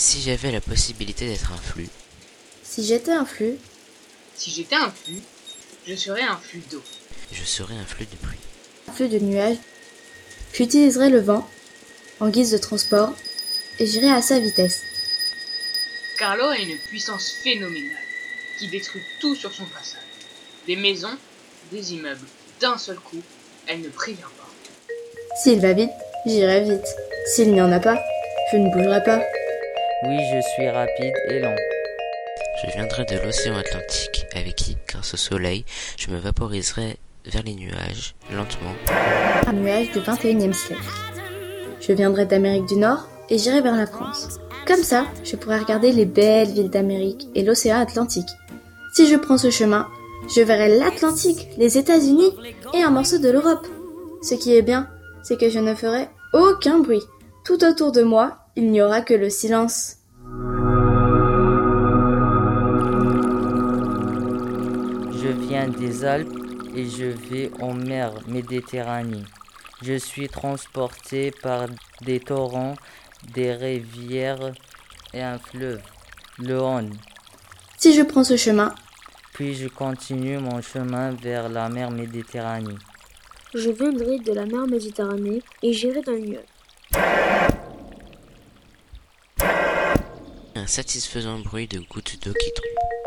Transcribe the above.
Si j'avais la possibilité d'être un flux, Si j'étais un flux, Si j'étais un flux, je serais un flux d'eau. je serais un flux de pluie. un flux de nuages, j'utiliserais le vent en guise de transport et j'irais à sa vitesse. Car l'eau a une puissance phénoménale qui détruit tout sur son passage. Des maisons, des immeubles, d'un seul coup, elle ne prévient pas. S'il va vite, j'irai vite. S'il n'y en a pas, je ne bougerai pas. Oui, je suis rapide et lent. Je viendrais de l'océan Atlantique, avec qui, grâce au soleil, je me vaporiserais vers les nuages, lentement. Un nuage du 21e siècle. Je viendrai d'Amérique du Nord et j'irai vers la France. Comme ça, je pourrai regarder les belles villes d'Amérique et l'océan Atlantique. Si je prends ce chemin, je verrai l'Atlantique, les États-Unis et un morceau de l'Europe. Ce qui est bien, c'est que je ne ferai aucun bruit. Tout autour de moi, il n'y aura que le silence. Je viens des Alpes et je vais en mer Méditerranée. Je suis transporté par des torrents, des rivières et un fleuve, le Rhône. Si je prends ce chemin, Puis je continue mon chemin vers la mer Méditerranée. Je viendrai de la mer Méditerranée et j'irai dans le Un satisfaisant bruit de gouttes d'eau qui tombent.